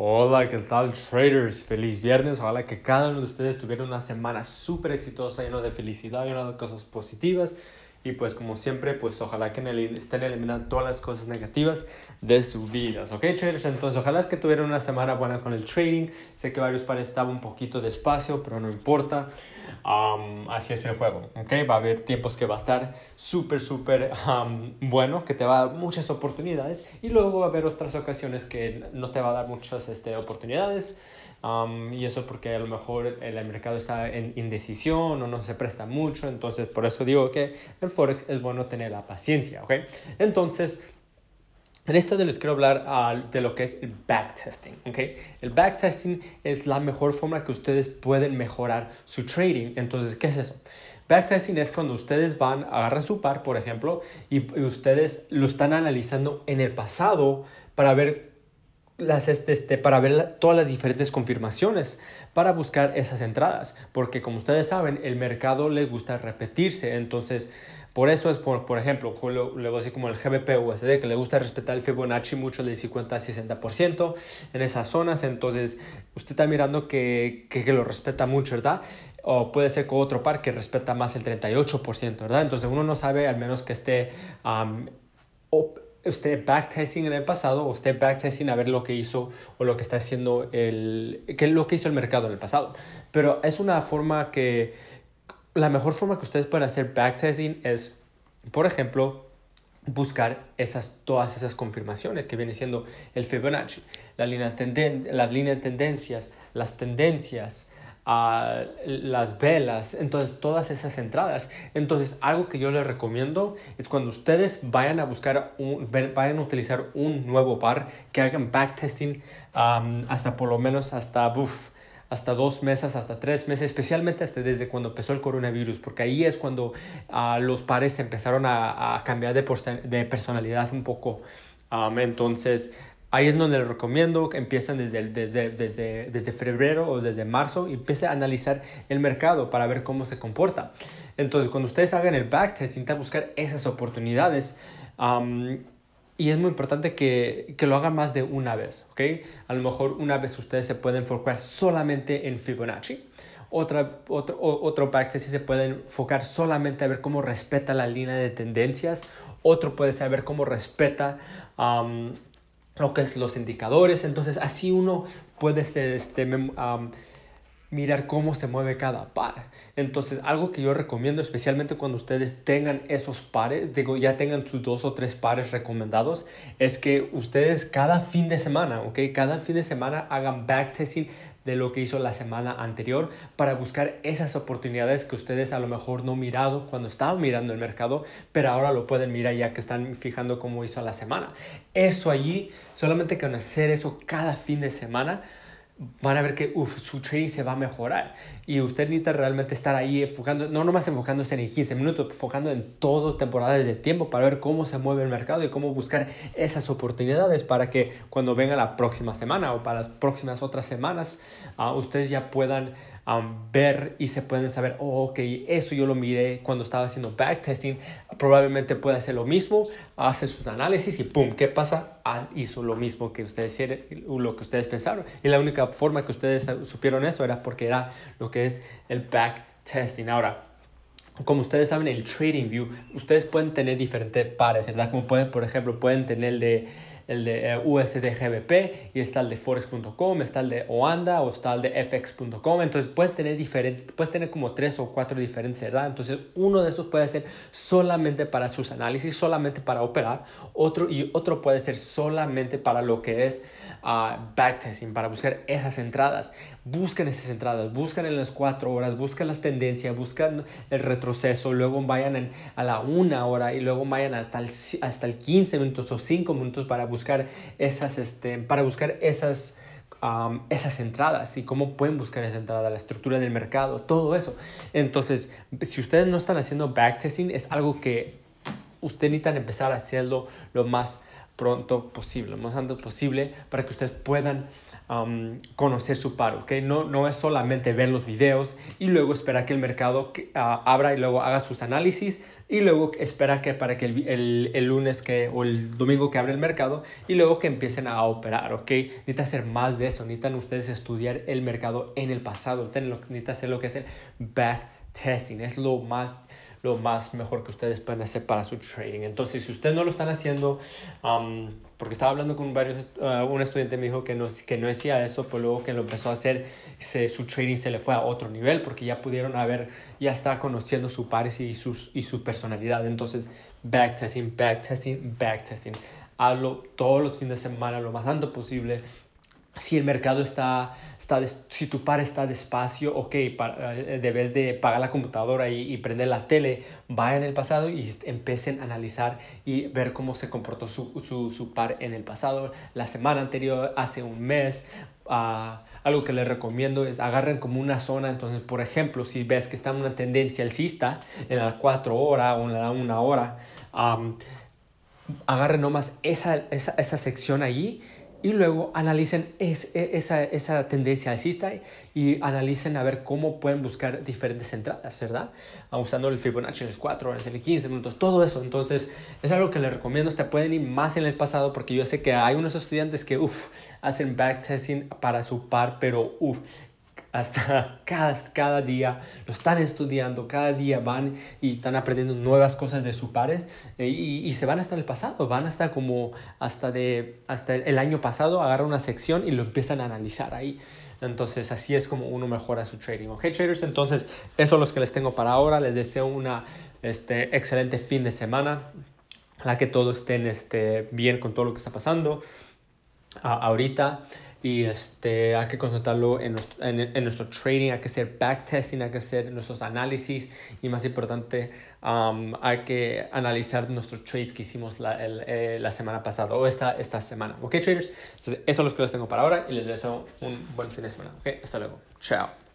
Hola, ¿qué tal traders? Feliz viernes. Ojalá que cada uno de ustedes tuviera una semana súper exitosa, llena de felicidad, llena de cosas positivas. Y pues como siempre, pues ojalá que estén eliminando todas las cosas negativas de sus vidas. ¿Ok, traders? Entonces ojalá que tuvieran una semana buena con el trading. Sé que varios pares estaban un poquito despacio, pero no importa. así es el juego. ¿Ok? Va a haber tiempos que va a estar súper, súper bueno, que te va a dar muchas oportunidades. Y luego va a haber otras ocasiones que no te va a dar muchas este, oportunidades y eso porque a lo mejor el, mercado está en indecisión o no se presta mucho. Entonces, por eso digo que en Forex es bueno tener la paciencia. ¿ok? Entonces, en esto les quiero hablar ah, de lo que es el backtesting. ¿okay? El backtesting es la mejor forma que ustedes pueden mejorar su trading. Entonces, ¿qué es eso? Backtesting es cuando ustedes van, agarran su par, por ejemplo, y, y ustedes lo están analizando en el pasado para ver las, este, este, para ver todas las diferentes confirmaciones, para buscar esas entradas, porque como ustedes saben, el mercado le gusta repetirse, entonces por eso es, por, por ejemplo, le a decir como el GBP USD, que le gusta respetar el Fibonacci mucho de 50 a 60% en esas zonas, entonces usted está mirando que, que, lo respeta mucho, ¿verdad? O puede ser con otro par que respeta más el 38%, ¿verdad? Entonces uno no sabe, al menos que esté usted backtesting en el pasado, usted backtesting a ver lo que hizo o lo que está haciendo el, que lo que hizo el mercado en el pasado. Pero es una forma que, la mejor forma que ustedes pueden hacer backtesting es, por ejemplo, buscar esas, todas esas confirmaciones que viene siendo el Fibonacci, la línea las líneas de tendencias, las tendencias, las velas, entonces todas esas entradas. Entonces algo que yo les recomiendo es cuando ustedes vayan a buscar, un, vayan a utilizar un nuevo par, que hagan backtesting hasta por lo menos hasta, hasta dos meses, hasta tres meses, especialmente hasta desde cuando empezó el coronavirus, porque ahí es cuando ah, los pares empezaron a, cambiar de, de, personalidad un poco. entonces, Ahí es donde les recomiendo que empiecen desde, desde, desde, desde febrero o desde marzo y empiecen a analizar el mercado para ver cómo se comporta. Entonces, cuando ustedes hagan el backtest, intentan buscar esas oportunidades. y es muy importante que, que, lo hagan más de una vez, ¿ok? A lo mejor una vez ustedes se pueden enfocar solamente en Fibonacci. Otra, otro, otro backtest se pueden enfocar solamente a ver cómo respeta la línea de tendencias. Otro puede saber cómo respeta lo que es los indicadores. Entonces así uno puede este, este mirar cómo se mueve cada par. Entonces algo que yo recomiendo especialmente cuando ustedes tengan esos pares, digo ya tengan sus dos o tres pares recomendados, es que ustedes cada fin de semana, ok, cada fin de semana hagan backtesting de lo que hizo la semana anterior para buscar esas oportunidades que ustedes a lo mejor no mirado cuando estaban mirando el mercado, pero ahora lo pueden mirar ya que están fijando cómo hizo la semana. Eso allí, solamente con hacer eso cada fin de semana, van a ver que su trading se va a mejorar. Y usted necesita realmente estar ahí enfocando, no nomás enfocándose en 15 minutos, enfocando en todo temporadas de tiempo para ver cómo se mueve el mercado y cómo buscar esas oportunidades para que cuando venga la próxima semana o para las próximas otras semanas, uh, ustedes ya puedan ver y se pueden saber, oh, ok, eso yo lo miré cuando estaba haciendo backtesting, probablemente puede hacer lo mismo, hace sus análisis y pum, ¿qué pasa? Ah, hizo lo mismo que ustedes, lo que ustedes pensaron. Y la única forma que ustedes supieron eso era porque era lo que es el backtesting. Ahora, como ustedes saben, el Trading View, ustedes pueden tener diferentes pares, ¿verdad? Como pueden, por ejemplo, pueden tener el de el de eh, USDGBP y está el de Forex.com, está el de Oanda o está el de FX.com. Entonces puedes tener, puedes tener como tres o cuatro diferentes, ¿verdad? Entonces uno de esos puede ser solamente para sus análisis, solamente para operar. Otro y otro puede ser solamente para lo que es uh, backtesting, para buscar esas entradas. Busquen esas entradas, buscan en las cuatro horas, buscan las tendencias, buscan el retroceso, luego vayan a la una hora y luego vayan hasta el, hasta el 15 minutos o 5 minutos para buscar buscar esas, este, para buscar esas, esas entradas y cómo pueden buscar esa entrada, la estructura del mercado, todo eso. Entonces, si ustedes no están haciendo backtesting, es algo que ustedes necesitan empezar a hacerlo lo más pronto posible, lo más antes posible para que ustedes puedan conocer su paro, ¿ok? No, no es solamente ver los videos y luego esperar que el mercado ah, abra y luego haga sus análisis, y luego espera que para que el, el, el, lunes que, o el domingo que abre el mercado y luego que empiecen a operar, ¿ok? Necesita hacer más de eso, necesitan ustedes estudiar el mercado en el pasado, necesitan hacer lo que es el back testing, es lo más lo más mejor que ustedes pueden hacer para su trading. Entonces, si ustedes no lo están haciendo, um, porque estaba hablando con varios, uh, un estudiante me dijo que no, que no decía eso, pero luego que lo empezó a hacer, su trading se le fue a otro nivel porque ya pudieron haber, ya está conociendo su pares y, sus, y su personalidad. Entonces, backtesting, backtesting, backtesting. Hazlo todos los fines de semana lo más alto posible si el mercado está, está si tu par está despacio, ok, eh, debes de pagar la computadora y, prender la tele, vayan el pasado y empiecen a analizar y ver cómo se comportó su, su, su par en el pasado, la semana anterior, hace un mes. Uh, algo que les recomiendo es agarren como una zona, entonces por ejemplo, si ves que está en una tendencia alcista en las 4 horas o en la 1 hora, um, agarren nomás esa, esa, esa sección allí y luego analicen e, esa, esa, tendencia alcista y analicen a ver cómo pueden buscar diferentes entradas, ¿verdad? Ah, usando el Fibonacci en los 4 horas, en los 15 minutos, todo eso. Entonces, es algo que les recomiendo. Te pueden ir más en el pasado porque yo sé que hay unos estudiantes que, uff, hacen backtesting para su par, pero uff, hasta cada, cada día lo están estudiando, cada día van y están aprendiendo nuevas cosas de sus pares eh, y, y, se van hasta el pasado, van hasta como hasta, de, hasta el año pasado, agarran una sección y lo empiezan a analizar ahí. Entonces así es como uno mejora su trading. Ok traders, entonces eso es lo que les tengo para ahora. Les deseo una este, excelente fin de semana. la que todos estén este, bien con todo lo que está pasando ahorita y este, hay que consultarlo en nuestro, en, nuestro trading, hay que hacer backtesting, hay que hacer nuestros análisis y más importante, um, hay que analizar nuestros trades que hicimos la, eh, la semana pasada o esta, esta semana. ¿Ok, traders? Entonces, eso es lo que les tengo para ahora y les deseo un buen fin de semana. Ok, hasta luego. Chao.